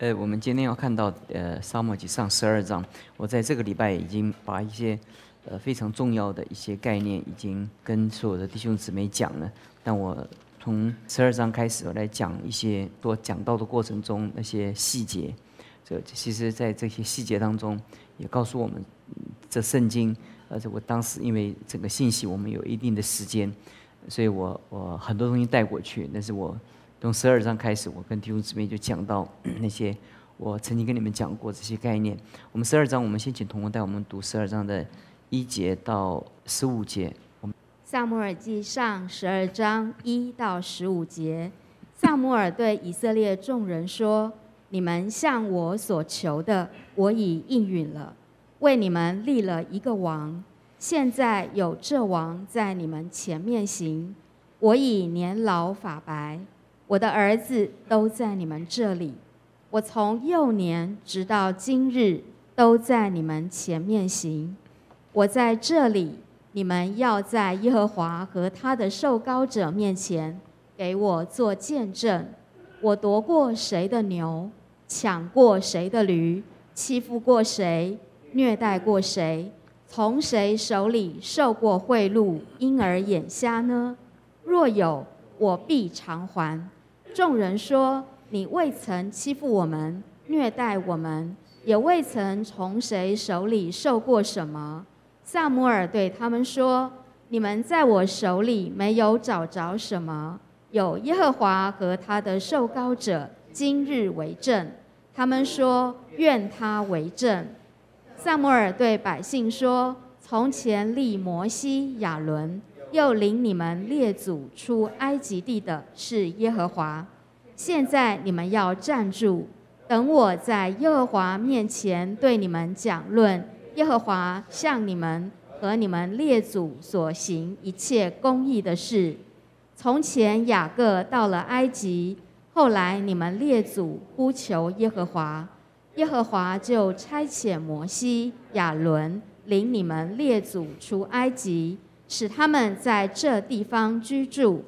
呃，我们今天要看到呃《沙漠记上》十二章，我在这个礼拜已经把一些呃非常重要的一些概念已经跟所有的弟兄姊妹讲了。但我从十二章开始，我来讲一些多讲到的过程中那些细节。这其实，在这些细节当中，也告诉我们这圣经。而且我当时因为整个信息我们有一定的时间，所以我我很多东西带过去，但是我。从十二章开始，我跟弟兄姊妹就讲到那些我曾经跟你们讲过这些概念。我们十二章，我们先请同工带我们读十二章的一节到十五节。萨摩尔记上十二章一到十五节，萨摩尔对以色列众人说：“你们向我所求的，我已应允了，为你们立了一个王。现在有这王在你们前面行，我已年老发白。”我的儿子都在你们这里，我从幼年直到今日都在你们前面行。我在这里，你们要在耶和华和他的受膏者面前给我做见证。我夺过谁的牛，抢过谁的驴，欺负过谁，虐待过谁，从谁手里受过贿赂，因而眼瞎呢？若有，我必偿还。众人说：“你未曾欺负我们，虐待我们，也未曾从谁手里受过什么。”萨摩尔对他们说：“你们在我手里没有找着什么，有耶和华和他的受膏者今日为证。”他们说：“愿他为证。”萨摩尔对百姓说：“从前立摩西、亚伦。”又领你们列祖出埃及地的是耶和华。现在你们要站住，等我在耶和华面前对你们讲论耶和华向你们和你们列祖所行一切公义的事。从前雅各到了埃及，后来你们列祖呼求耶和华，耶和华就差遣摩西、亚伦领你们列祖出埃及。使他们在这地方居住，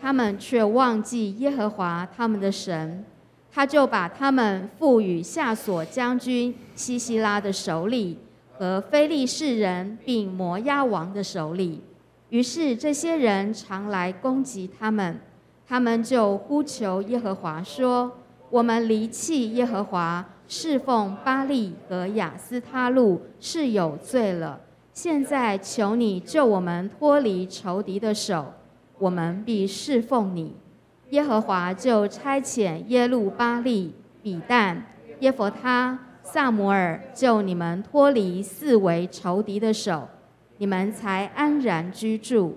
他们却忘记耶和华他们的神，他就把他们赋予下所将军西西拉的手里和非利士人并摩押王的手里。于是这些人常来攻击他们，他们就呼求耶和华说：“我们离弃耶和华，侍奉巴利和亚斯他路是有罪了。”现在求你救我们脱离仇敌的手，我们必侍奉你。耶和华就差遣耶路巴利、比旦、耶佛他、萨摩尔救你们脱离四围仇敌的手，你们才安然居住。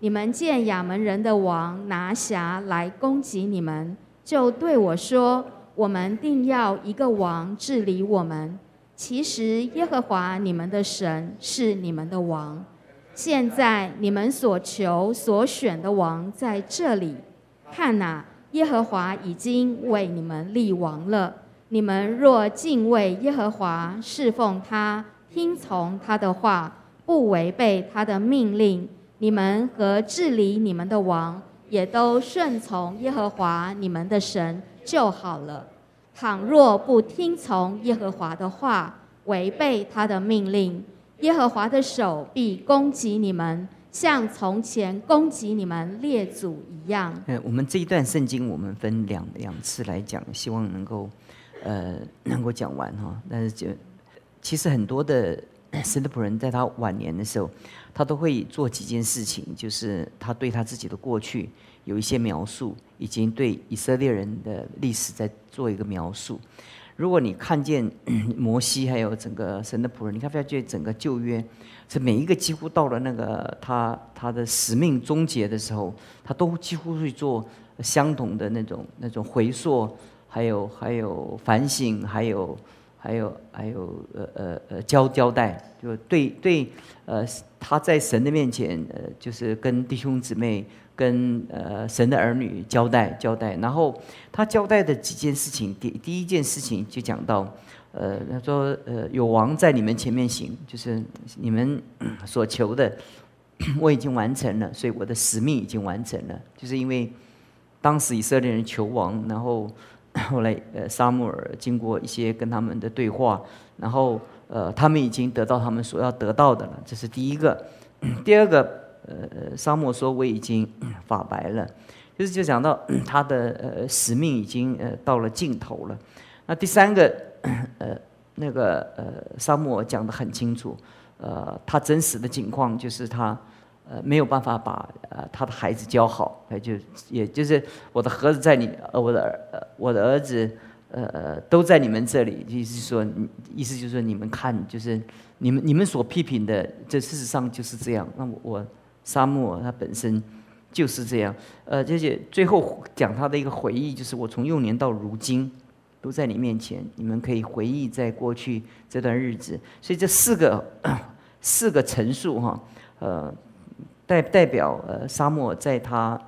你们见亚门人的王拿辖来攻击你们，就对我说：“我们定要一个王治理我们。”其实耶和华你们的神是你们的王，现在你们所求所选的王在这里。看哪，耶和华已经为你们立王了。你们若敬畏耶和华，侍奉他，听从他的话，不违背他的命令，你们和治理你们的王也都顺从耶和华你们的神就好了。倘若不听从耶和华的话，违背他的命令，耶和华的手必攻击你们，像从前攻击你们列祖一样。呃，我们这一段圣经，我们分两两次来讲，希望能够，呃，能够讲完哈。但是就其实很多的神的仆人，在他晚年的时候，他都会做几件事情，就是他对他自己的过去。有一些描述，已经对以色列人的历史在做一个描述。如果你看见 摩西还有整个神的仆人，你看发觉整个旧约，这每一个几乎到了那个他他的使命终结的时候，他都几乎会做相同的那种那种回溯，还有还有反省，还有还有还有呃呃呃交交代，就对对呃他在神的面前呃就是跟弟兄姊妹。跟呃神的儿女交代交代，然后他交代的几件事情，第第一件事情就讲到，呃他说呃有王在你们前面行，就是你们所求的我已经完成了，所以我的使命已经完成了。就是因为当时以色列人求王，然后后来呃，沙穆尔经过一些跟他们的对话，然后呃，他们已经得到他们所要得到的了，这是第一个。第二个，呃，沙漠说我已经发白了，就是就讲到他的呃使命已经呃到了尽头了。那第三个，呃，那个呃，沙漠讲的很清楚，呃，他真实的情况就是他。呃，没有办法把呃他的孩子教好，那就也就是我的盒子在你，呃，我的儿呃，我的儿子，呃，都在你们这里，意思说，意思就是说，你们看，就是你们你们所批评的，这事实上就是这样。那我我沙漠它本身就是这样，呃，就是最后讲他的一个回忆，就是我从幼年到如今都在你面前，你们可以回忆在过去这段日子。所以这四个 四个陈述哈，呃。代代表呃，沙漠在他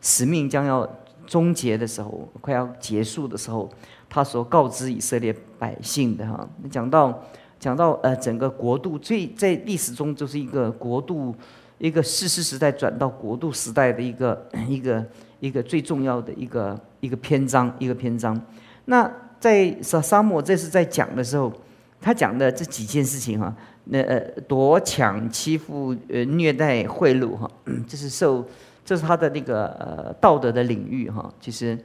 使命将要终结的时候，快要结束的时候，他所告知以色列百姓的哈，讲到讲到呃，整个国度最在历史中就是一个国度一个世世时代转到国度时代的一个一个一个最重要的一个一个篇章一个篇章。那在沙沙漠这是在讲的时候，他讲的这几件事情哈。那呃，夺抢、欺负、呃，虐待、贿赂，哈，这是受，这是他的那个呃道德的领域，哈。其实，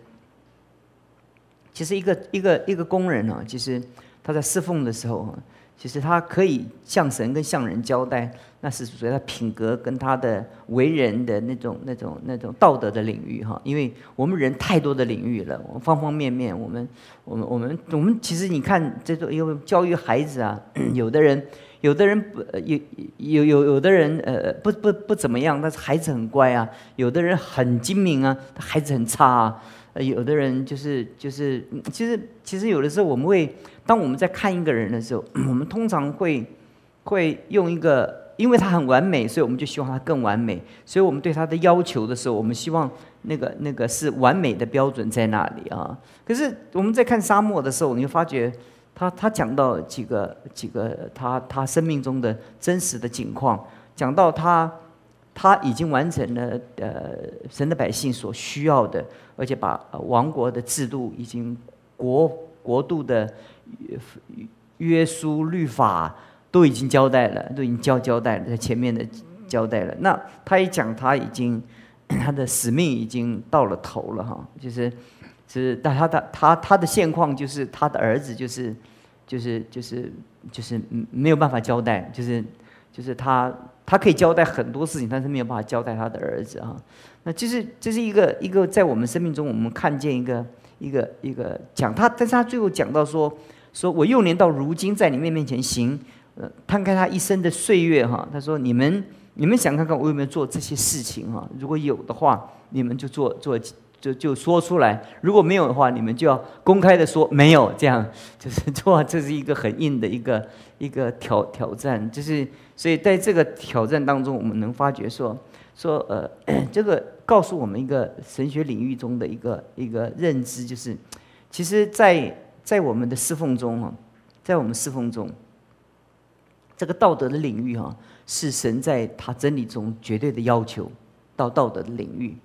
其实一个一个一个工人呢，其实他在侍奉的时候。其实他可以向神跟向人交代，那是属于他品格跟他的为人的那种、那种、那种道德的领域哈。因为我们人太多的领域了，我们方方面面，我们、我们、我们、我们，其实你看，这种因为教育孩子啊，有的人、有的人不有有有有的人呃不不不怎么样，但是孩子很乖啊；有的人很精明啊，孩子很差啊。呃，有的人就是就是，其实其实有的时候我们会，当我们在看一个人的时候，我们通常会会用一个，因为他很完美，所以我们就希望他更完美，所以我们对他的要求的时候，我们希望那个那个是完美的标准在那里啊。可是我们在看沙漠的时候，你会发觉他他讲到几个几个他他生命中的真实的景况，讲到他。他已经完成了呃神的百姓所需要的，而且把王国的制度已经国国度的约束律法都已经交代了，都已经交交代了在前面的交代了。那他一讲，他已经 他的使命已经到了头了哈，就是是但他的他他的现况就是他的儿子就是就是就是就是没有办法交代，就是就是他。他可以交代很多事情，但是没有办法交代他的儿子啊。那其实这是一个一个在我们生命中，我们看见一个一个一个讲他，但是他最后讲到说，说我幼年到如今在你们面前行，呃，摊开他一生的岁月哈。他说你们你们想看看我有没有做这些事情哈？如果有的话，你们就做做就就说出来；如果没有的话，你们就要公开的说没有。这样 就是 做，这是一个很硬的一个一个挑挑战，就是。所以在这个挑战当中，我们能发觉说，说呃，这个告诉我们一个神学领域中的一个一个认知，就是，其实，在在我们的侍奉中哈，在我们侍奉中，这个道德的领域哈，是神在他真理中绝对的要求到道德的领域，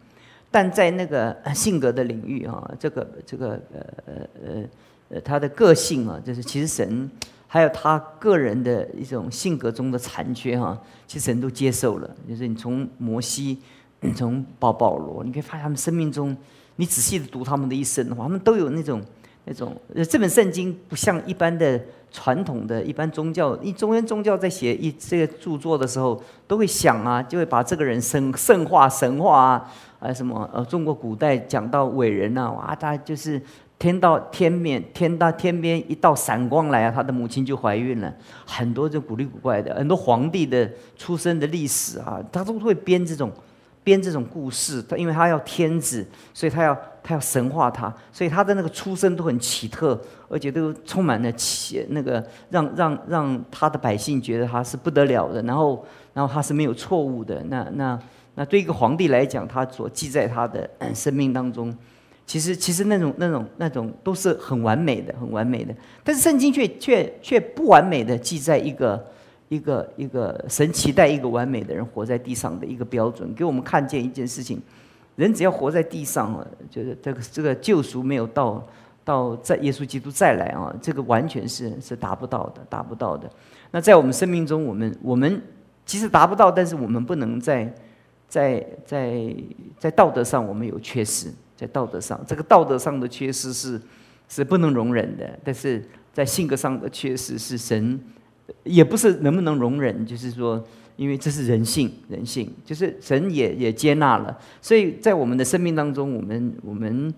但在那个性格的领域哈，这个这个呃呃呃呃他的个性啊，就是其实神。还有他个人的一种性格中的残缺哈，其实神都接受了。就是你从摩西，从保保罗，你可以发现他们生命中，你仔细的读他们的一生的话，他们都有那种那种。这本圣经不像一般的传统的一般宗教，一中原宗教在写一这个著作的时候，都会想啊，就会把这个人神圣化、神话啊，啊什么呃，中国古代讲到伟人呐，哇，他就是。天到天面，天到天边一道闪光来啊，他的母亲就怀孕了。很多就古里古怪的，很多皇帝的出生的历史啊，他都会编这种编这种故事。他因为他要天子，所以他要他要神化他，所以他的那个出生都很奇特，而且都充满了奇那个让让让他的百姓觉得他是不得了的。然后然后他是没有错误的。那那那对一个皇帝来讲，他所记在他的生命当中。其实，其实那种、那种、那种都是很完美的，很完美的。但是圣经却、却、却不完美的记在一个、一个、一个神期待一个完美的人活在地上的一个标准，给我们看见一件事情：人只要活在地上，就是这个这个救赎没有到，到在耶稣基督再来啊，这个完全是是达不到的，达不到的。那在我们生命中，我们我们其实达不到，但是我们不能在在在在道德上我们有缺失，在道德上这个道德上的缺失是是不能容忍的，但是在性格上的缺失是神也不是能不能容忍，就是说。因为这是人性，人性就是神也也接纳了，所以在我们的生命当中，我们我们，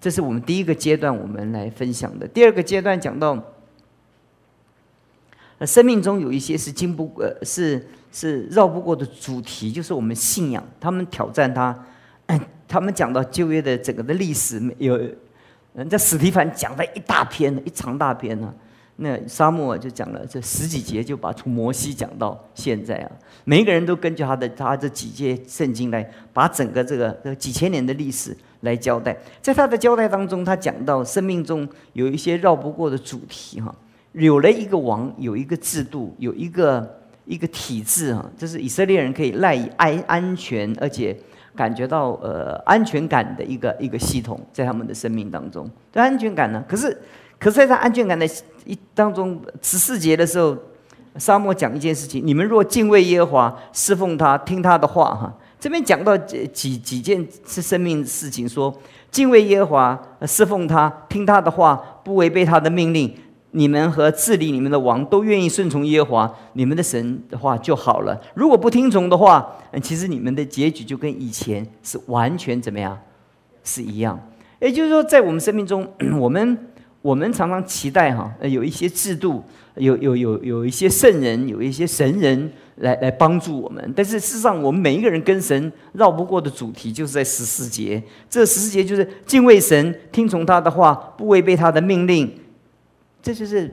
这是我们第一个阶段我们来分享的。第二个阶段讲到，生命中有一些是经不呃是是绕不过的主题，就是我们信仰。他们挑战他，他们讲到旧约的整个的历史，有人家史蒂凡讲了一大篇，一长大篇呢。那沙漠就讲了这十几节，就把从摩西讲到现在啊，每一个人都根据他的他这几节圣经来把整个这个几千年的历史来交代。在他的交代当中，他讲到生命中有一些绕不过的主题哈，有了一个王，有一个制度，有一个一个体制啊，这是以色列人可以赖以安安全，而且感觉到呃安全感的一个一个系统，在他们的生命当中，这安全感呢，可是。可是，在他安全感的一当中，十四节的时候，沙漠讲一件事情：你们若敬畏耶和华，侍奉他，听他的话，哈。这边讲到几几几件是生命事情，说敬畏耶和华，侍奉他，听他的话，不违背他的命令，你们和治理你们的王都愿意顺从耶和华你们的神的话就好了。如果不听从的话，其实你们的结局就跟以前是完全怎么样是一样。也就是说，在我们生命中，我们。我们常常期待哈，有一些制度，有有有有一些圣人，有一些神人来来帮助我们。但是事实上，我们每一个人跟神绕不过的主题，就是在十四节。这十四节就是敬畏神，听从他的话，不违背他的命令。这就是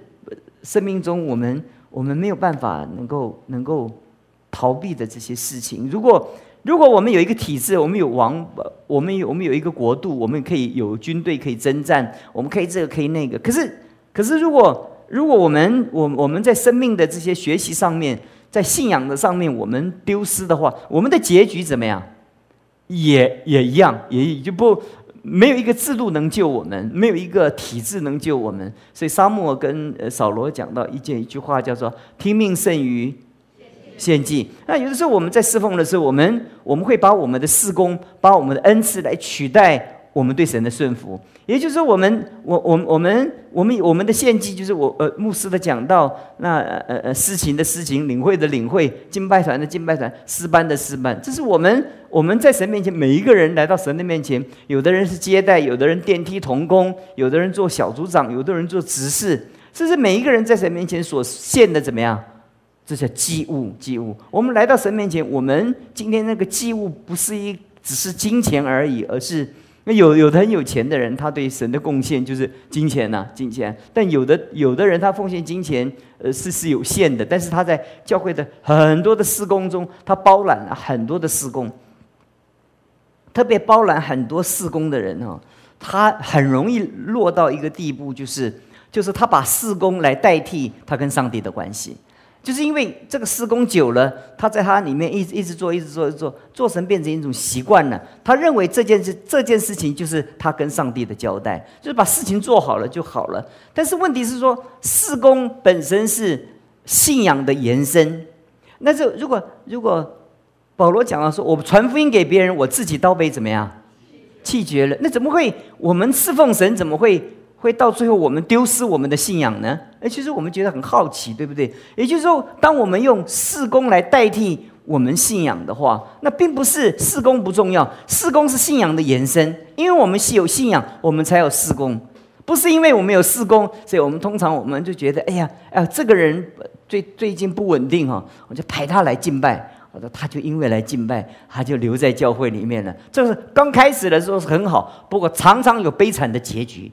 生命中我们我们没有办法能够能够逃避的这些事情。如果如果我们有一个体制，我们有王，我们有我们有一个国度，我们可以有军队可以征战，我们可以这个可以那个。可是，可是如果如果我们我我们在生命的这些学习上面，在信仰的上面我们丢失的话，我们的结局怎么样？也也一样，也就不没有一个制度能救我们，没有一个体制能救我们。所以沙漠跟呃扫罗讲到一件一句话，叫做“听命胜于”。献祭。那有的时候我们在侍奉的时候，我们我们会把我们的事工，把我们的恩赐来取代我们对神的顺服。也就是说，我们我我我们我们我们的献祭，就是我呃牧师的讲道，那呃呃事情的事情，领会的领会，敬拜团的敬拜团，诗班的诗班。这是我们我们在神面前，每一个人来到神的面前，有的人是接待，有的人电梯童工，有的人做小组长，有的人做执事。这是每一个人在神面前所献的怎么样？这叫祭物，祭物。我们来到神面前，我们今天那个祭物不是一只是金钱而已，而是那有有的很有钱的人，他对神的贡献就是金钱呐，金钱。但有的有的人他奉献金钱，呃是是有限的，但是他在教会的很多的施工中，他包揽了很多的施工。特别包揽很多事工的人哦，他很容易落到一个地步，就是就是他把事工来代替他跟上帝的关系。就是因为这个事工久了，他在他里面一直一直做，一直做，一直做，做成变成一种习惯了。他认为这件事这件事情就是他跟上帝的交代，就是把事情做好了就好了。但是问题是说，事工本身是信仰的延伸。那就如果如果保罗讲了说，我传福音给别人，我自己倒被怎么样气绝了？那怎么会？我们侍奉神怎么会？会到最后，我们丢失我们的信仰呢？哎，其实我们觉得很好奇，对不对？也就是说，当我们用事工来代替我们信仰的话，那并不是事工不重要，事工是信仰的延伸。因为我们是有信仰，我们才有事工，不是因为我们有事工，所以我们通常我们就觉得，哎呀，哎，这个人最最近不稳定哈，我就派他来敬拜。我说，他就因为来敬拜，他就留在教会里面了。这是刚开始的时候是很好，不过常常有悲惨的结局。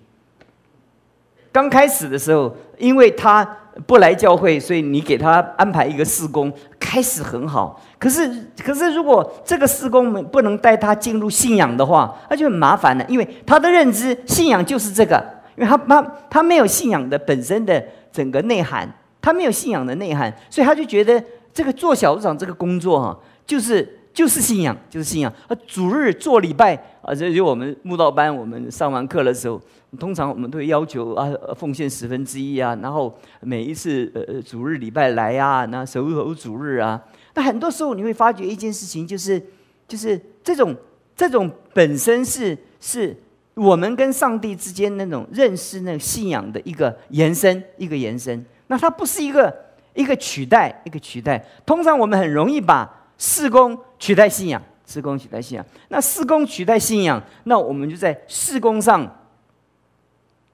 刚开始的时候，因为他不来教会，所以你给他安排一个事工，开始很好。可是，可是如果这个事工不能带他进入信仰的话，那就很麻烦了。因为他的认知，信仰就是这个，因为他他他没有信仰的本身的整个内涵，他没有信仰的内涵，所以他就觉得这个做小组长这个工作哈，就是就是信仰，就是信仰。啊，主日做礼拜啊，这就我们慕道班，我们上完课的时候。通常我们都会要求啊，奉献十分之一啊，然后每一次呃呃主日礼拜来啊，那守候主日啊，那很多时候你会发觉一件事情，就是就是这种这种本身是是我们跟上帝之间那种认识、那个信仰的一个延伸，一个延伸。那它不是一个一个取代，一个取代。通常我们很容易把事工取代信仰，事工取代信仰。那事工取代信仰，那我们就在事工上。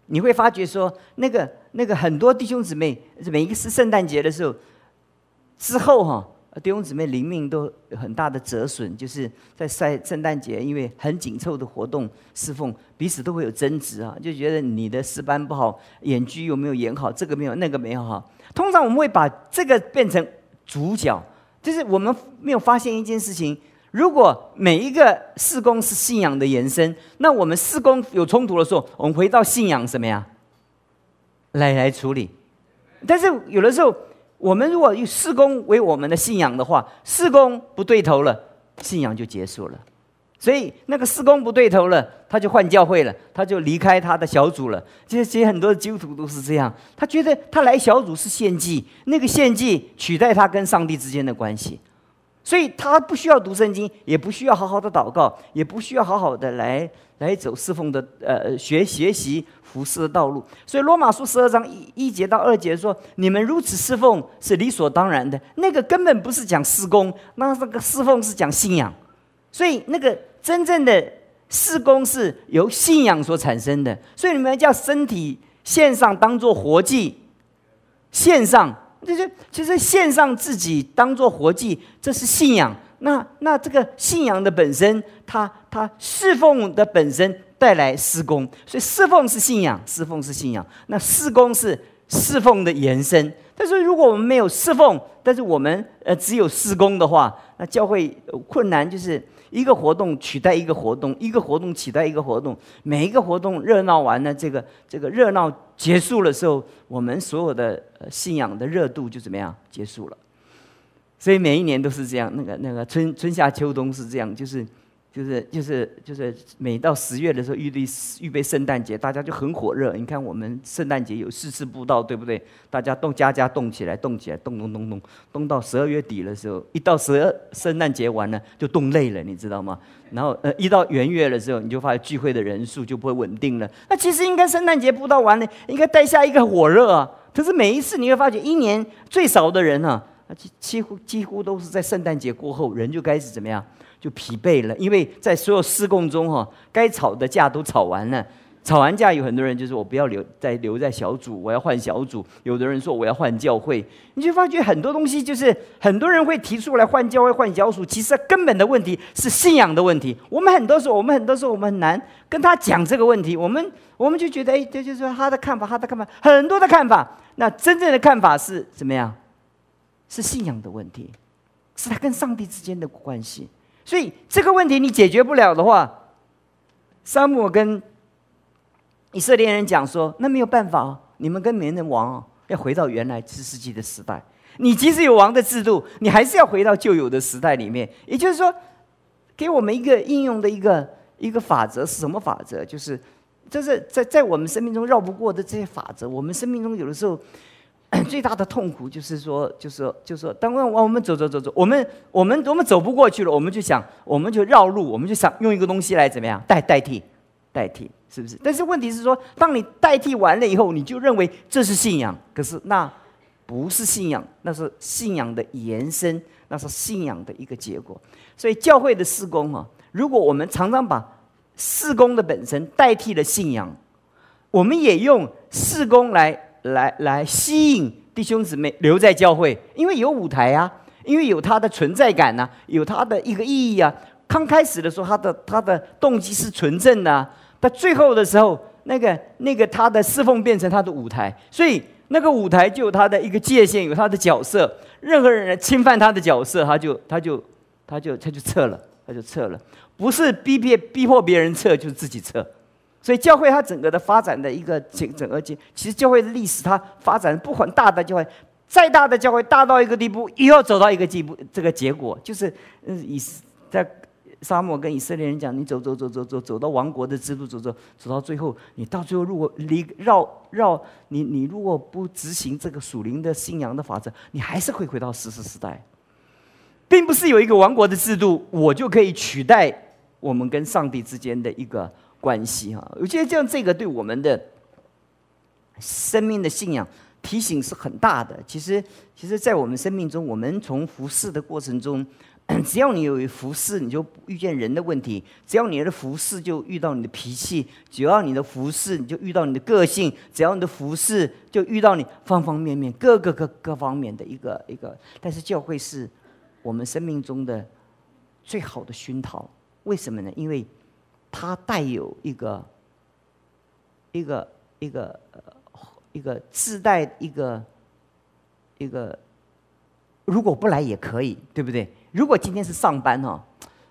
你会发觉说，那个那个很多弟兄姊妹，每一个是圣诞节的时候之后哈，弟兄姊妹灵命都有很大的折损，就是在赛圣诞节，因为很紧凑的活动侍奉，彼此都会有争执啊，就觉得你的诗班不好，演剧有没有演好，这个没有，那个没有哈。通常我们会把这个变成主角，就是我们没有发现一件事情。如果每一个事工是信仰的延伸，那我们事工有冲突的时候，我们回到信仰什么呀？来来处理。但是有的时候，我们如果以事工为我们的信仰的话，事工不对头了，信仰就结束了。所以那个事工不对头了，他就换教会了，他就离开他的小组了。其实，其实很多基督徒都是这样，他觉得他来小组是献祭，那个献祭取代他跟上帝之间的关系。所以他不需要读圣经，也不需要好好的祷告，也不需要好好的来来走侍奉的呃学学习服侍的道路。所以罗马书十二章一一节到二节说：“你们如此侍奉是理所当然的。”那个根本不是讲施工，那这个侍奉是讲信仰。所以那个真正的施工是由信仰所产生的。所以你们叫身体线上当做活祭，线上。就是，其实献上自己当做活祭，这是信仰。那那这个信仰的本身，它它侍奉的本身带来施工，所以侍奉是信仰，侍奉是信仰。那施工是侍奉的延伸。但是如果我们没有侍奉，但是我们呃只有施工的话，那教会困难就是。一个活动取代一个活动，一个活动取代一个活动，每一个活动热闹完了，这个这个热闹结束的时候，我们所有的信仰的热度就怎么样结束了？所以每一年都是这样，那个那个春春夏秋冬是这样，就是。就是就是就是每到十月的时候，预备预备圣诞节，大家就很火热。你看我们圣诞节有四次布道，对不对？大家动家家动起来，动起来，动动动动，动到十二月底的时候，一到十二圣诞节完了就动累了，你知道吗？然后呃，一到元月的时候，你就发现聚会的人数就不会稳定了。那其实应该圣诞节布道完了，应该带下一个火热啊。可是每一次你会发觉，一年最少的人啊，几几乎几乎都是在圣诞节过后，人就开始怎么样？就疲惫了，因为在所有施工中哈，该吵的架都吵完了，吵完架有很多人就是我不要留再留在小组，我要换小组。有的人说我要换教会，你就发觉很多东西就是很多人会提出来换教会、换小组，其实根本的问题是信仰的问题。我们很多时候，我们很多时候我们很难跟他讲这个问题，我们我们就觉得哎，这就是他的看法，他的看法很多的看法。那真正的看法是怎么样？是信仰的问题，是他跟上帝之间的关系。所以这个问题你解决不了的话，沙姆跟以色列人讲说：“那没有办法，你们跟别人王要回到原来四世纪的时代。你即使有王的制度，你还是要回到旧有的时代里面。也就是说，给我们一个应用的一个一个法则是什么法则？就是，就是在在我们生命中绕不过的这些法则。我们生命中有的时候。”最大的痛苦就是说，就是说，就是说，当我们走走走走，我们我们我们走不过去了，我们就想，我们就绕路，我们就想用一个东西来怎么样代代替，代替，是不是？但是问题是说，当你代替完了以后，你就认为这是信仰，可是那不是信仰，那是信仰的延伸，那是信仰的一个结果。所以教会的施工啊，如果我们常常把施工的本身代替了信仰，我们也用施工来。来来吸引弟兄姊妹留在教会，因为有舞台啊，因为有他的存在感呐，有他的一个意义啊。刚开始的时候，他的他的动机是纯正的，到最后的时候，那个那个他的侍奉变成他的舞台，所以那个舞台就有他的一个界限，有他的角色。任何人来侵犯他的角色，他就他就他就他就撤了，他就撤了。不是逼别逼迫别人撤，就是自己撤。所以教会它整个的发展的一个整整个结，其实教会的历史它发展不管大的教会，再大的教会大到一个地步，也要走到一个地步，这个结果就是，嗯，以在沙漠跟以色列人讲，你走走走走走走到王国的制度，走走走到最后，你到最后如果离绕绕你你如果不执行这个属灵的信仰的法则，你还是会回到史诗时代，并不是有一个王国的制度，我就可以取代我们跟上帝之间的一个关系哈。我觉得这样这个对我们的生命的信仰提醒是很大的。其实，其实，在我们生命中，我们从服侍的过程中。只要你有服侍，你就遇见人的问题；只要你的服侍，就遇到你的脾气；只要你的服侍，你就遇到你的个性；只要你的服侍，就遇到你方方面面、各个各各方面的一个一个。但是教会是我们生命中的最好的熏陶，为什么呢？因为它带有一个一个一个一个自带一个一个，如果不来也可以，对不对？如果今天是上班哈，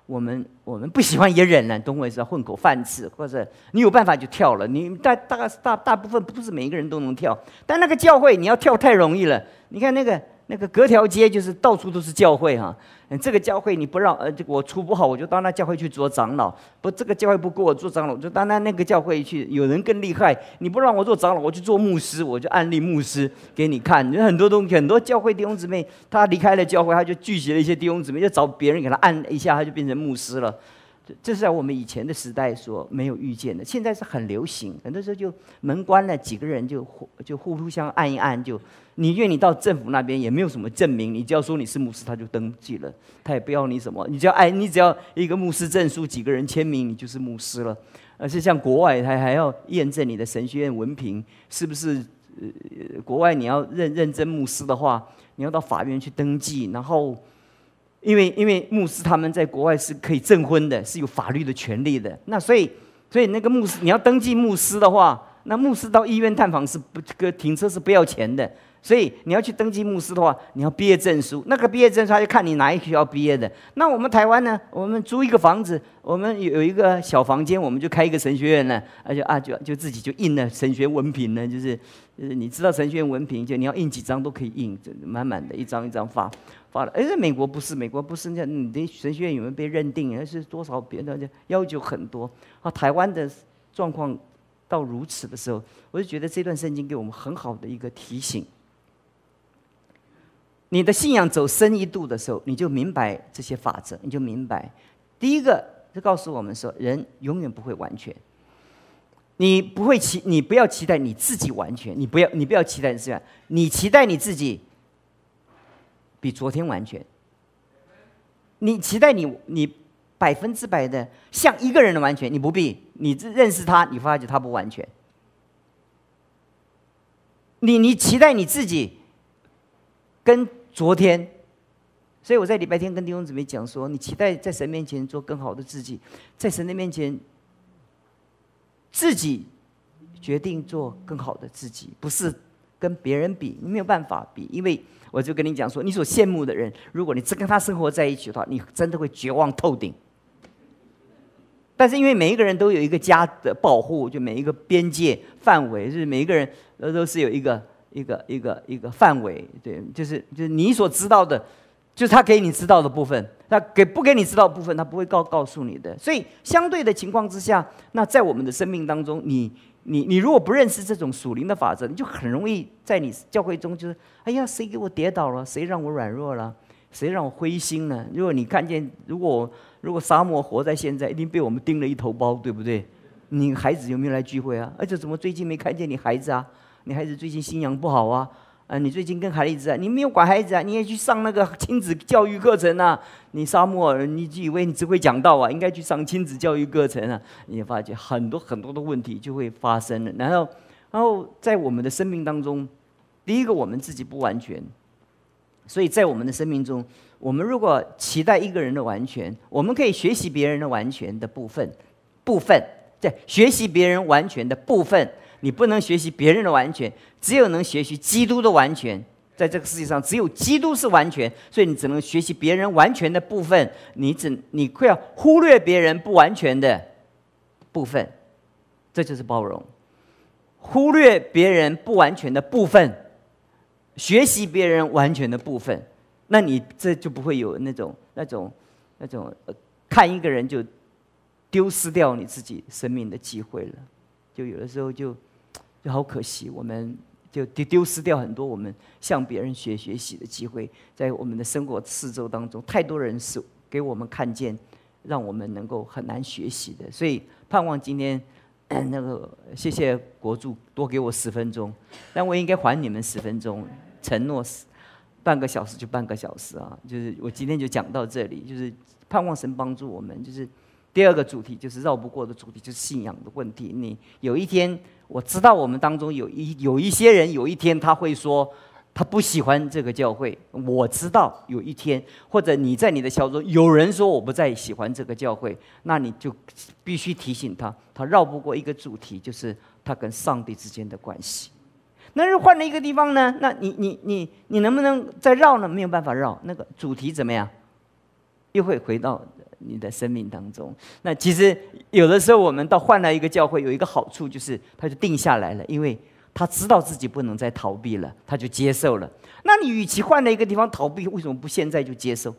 我们我们不喜欢也忍了，懂我意思？混口饭吃，或者你有办法就跳了。你大大大大部分不是每一个人都能跳，但那个教会你要跳太容易了。你看那个。那个隔条街就是到处都是教会哈，这个教会你不让呃，我出不好，我就到那教会去做长老；不，这个教会不给我做长老，就到那那个教会去。有人更厉害，你不让我做长老，我去做牧师，我就安利牧师给你看。有很多东西，很多教会弟兄姊妹，他离开了教会，他就聚集了一些弟兄姊妹，就找别人给他按一下，他就变成牧师了。这是在我们以前的时代所没有遇见的，现在是很流行。很多时候就门关了，几个人就互就互互相按一按，就你愿你到政府那边也没有什么证明，你只要说你是牧师，他就登记了，他也不要你什么，你只要哎，你只要一个牧师证书，几个人签名，你就是牧师了。而且像国外，他还要验证你的神学院文凭是不是？呃，国外你要认认真牧师的话，你要到法院去登记，然后。因为因为牧师他们在国外是可以证婚的，是有法律的权利的。那所以所以那个牧师你要登记牧师的话，那牧师到医院探访是不这个停车是不要钱的。所以你要去登记牧师的话，你要毕业证书。那个毕业证书他就看你哪一学校毕业的。那我们台湾呢？我们租一个房子，我们有有一个小房间，我们就开一个神学院呢。而且啊，就就自己就印了神学文凭呢，就是就是你知道神学院文凭，就你要印几张都可以印，就满满的一张一张发发了。哎，美国不是，美国不是，那你的神学院有没有被认定？而是多少别的要求很多。啊，台湾的状况到如此的时候，我就觉得这段圣经给我们很好的一个提醒。你的信仰走深一度的时候，你就明白这些法则，你就明白。第一个是告诉我们说，人永远不会完全。你不会期，你不要期待你自己完全，你不要，你不要期待这样，你期待你自己比昨天完全。你期待你你百分之百的像一个人的完全，你不必。你认识他，你发觉他不完全。你你期待你自己跟。昨天，所以我在礼拜天跟弟兄姊妹讲说：，你期待在神面前做更好的自己，在神的面前，自己决定做更好的自己，不是跟别人比，你没有办法比。因为我就跟你讲说，你所羡慕的人，如果你只跟他生活在一起的话，你真的会绝望透顶。但是因为每一个人都有一个家的保护，就每一个边界范围，就是每一个人都都是有一个。一个一个一个范围，对，就是就是你所知道的，就是他给你知道的部分，他给不给你知道的部分，他不会告告诉你的。所以相对的情况之下，那在我们的生命当中，你你你如果不认识这种属灵的法则，你就很容易在你教会中就是，哎呀，谁给我跌倒了？谁让我软弱了？谁让我灰心了？如果你看见，如果如果沙漠活在现在，一定被我们叮了一头包，对不对？你孩子有没有来聚会啊？而且怎么最近没看见你孩子啊？你孩子最近信仰不好啊？啊，你最近跟孩子啊，你没有管孩子啊？你也去上那个亲子教育课程啊？你沙漠，你以为你只会讲道啊？应该去上亲子教育课程啊？你发现很多很多的问题就会发生了。然后，然后在我们的生命当中，第一个我们自己不完全，所以在我们的生命中，我们如果期待一个人的完全，我们可以学习别人的完全的部分，部分对，学习别人完全的部分。你不能学习别人的完全，只有能学习基督的完全。在这个世界上，只有基督是完全，所以你只能学习别人完全的部分。你只你会要忽略别人不完全的部分，这就是包容。忽略别人不完全的部分，学习别人完全的部分，那你这就不会有那种那种那种看一个人就丢失掉你自己生命的机会了，就有的时候就就好可惜，我们就丢丢失掉很多我们向别人学学习的机会，在我们的生活四周当中，太多人是给我们看见，让我们能够很难学习的，所以盼望今天 那个谢谢国柱多给我十分钟，但我应该还你们十分钟，承诺是半个小时就半个小时啊，就是我今天就讲到这里，就是盼望神帮助我们。就是第二个主题，就是绕不过的主题，就是信仰的问题。你有一天，我知道我们当中有一有一些人，有一天他会说他不喜欢这个教会。我知道有一天，或者你在你的小组有人说我不再喜欢这个教会，那你就必须提醒他，他绕不过一个主题，就是他跟上帝之间的关系。那是换了一个地方呢？那你你你你能不能再绕呢？没有办法绕，那个主题怎么样？又会回到你的生命当中。那其实有的时候我们到换了一个教会，有一个好处就是他就定下来了，因为他知道自己不能再逃避了，他就接受了。那你与其换了一个地方逃避，为什么不现在就接受？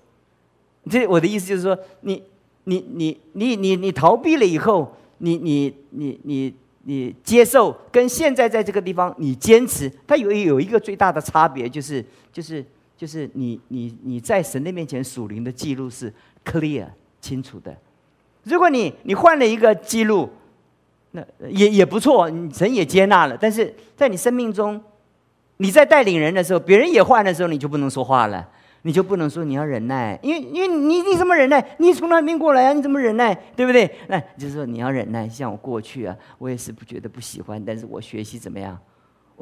这我的意思就是说，你你你你你你逃避了以后，你你你你。你接受跟现在在这个地方你坚持，它有有一个最大的差别，就是就是就是你你你在神的面前属灵的记录是 clear 清楚的。如果你你换了一个记录，那也也不错，神也接纳了。但是在你生命中，你在带领人的时候，别人也换的时候，你就不能说话了。你就不能说你要忍耐，因为因为你你怎么忍耐？你从那边过来啊？你怎么忍耐？对不对？那就是说你要忍耐。像我过去啊，我也是不觉得不喜欢，但是我学习怎么样？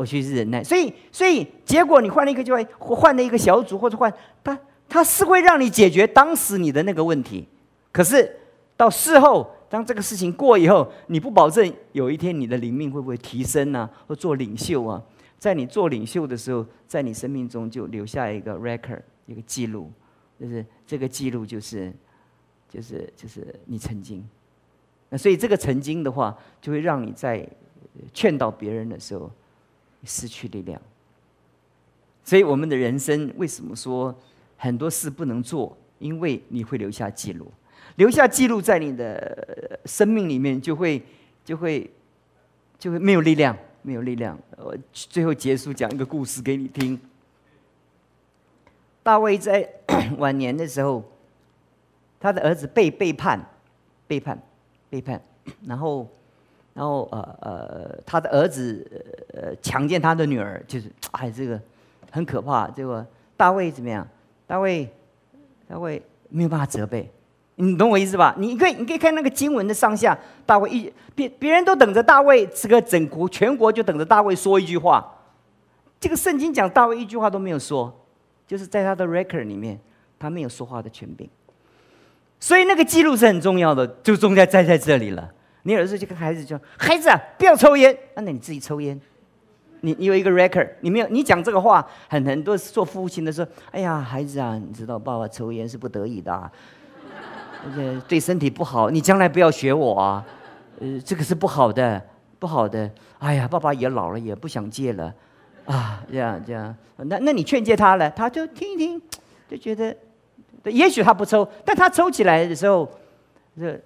我学习忍耐。所以所以结果你换了一个教会，换了一个小组，或者换他他是会让你解决当时你的那个问题。可是到事后，当这个事情过以后，你不保证有一天你的灵命会不会提升呢？或做领袖啊？在你做领袖的时候，在你生命中就留下一个 record。一个记录，就是这个记录，就是就是就是你曾经。那所以这个曾经的话，就会让你在劝导别人的时候失去力量。所以我们的人生为什么说很多事不能做？因为你会留下记录，留下记录在你的生命里面，就会就会就会没有力量，没有力量。我最后结束讲一个故事给你听。大卫在 晚年的时候，他的儿子被背叛，背叛，背叛，然后，然后呃呃，他的儿子呃强奸他的女儿，就是哎，这个很可怕。结果大卫怎么样？大卫，大卫没有办法责备，你懂我意思吧？你可以你可以看那个经文的上下，大卫一别别人都等着大卫，这个整国全国就等着大卫说一句话。这个圣经讲大卫一句话都没有说。就是在他的 record 里面，他没有说话的权柄，所以那个记录是很重要的，就重在在在这里了。你有时候就跟孩子说：“孩子啊，不要抽烟。”那你自己抽烟，你你有一个 record，你没有，你讲这个话，很很多做父亲的说：“哎呀，孩子啊，你知道爸爸抽烟是不得已的，而且对身体不好，你将来不要学我啊，呃，这个是不好的，不好的。哎呀，爸爸也老了，也不想戒了。”啊，这样这样，那那你劝诫他了，他就听一听，就觉得，也许他不抽，但他抽起来的时候，这，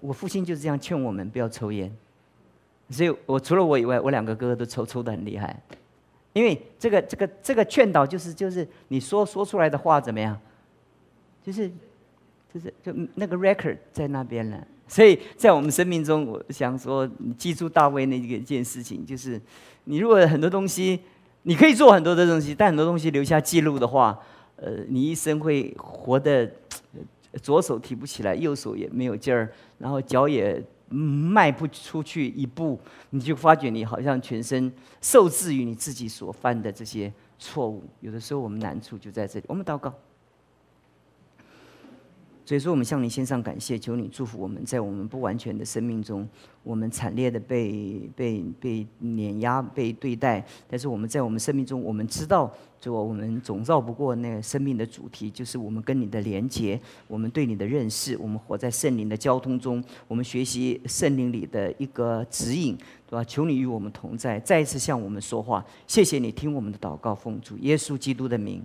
我父亲就是这样劝我们不要抽烟，所以我除了我以外，我两个哥哥都抽，抽的很厉害，因为这个这个这个劝导就是就是你说说出来的话怎么样，就是就是就那个 record 在那边了。所以在我们生命中，我想说，你记住大卫那一件事情，就是你如果很多东西。你可以做很多的东西，但很多东西留下记录的话，呃，你一生会活得左手提不起来，右手也没有劲儿，然后脚也迈不出去一步，你就发觉你好像全身受制于你自己所犯的这些错误。有的时候我们难处就在这里，我们祷告。所以说，我们向你献上感谢，求你祝福我们在我们不完全的生命中，我们惨烈的被被被碾压、被对待。但是我们在我们生命中，我们知道，就我们总绕不过那个生命的主题，就是我们跟你的连结，我们对你的认识，我们活在圣灵的交通中，我们学习圣灵里的一个指引，对吧？求你与我们同在，再一次向我们说话。谢谢你听我们的祷告，奉主耶稣基督的名。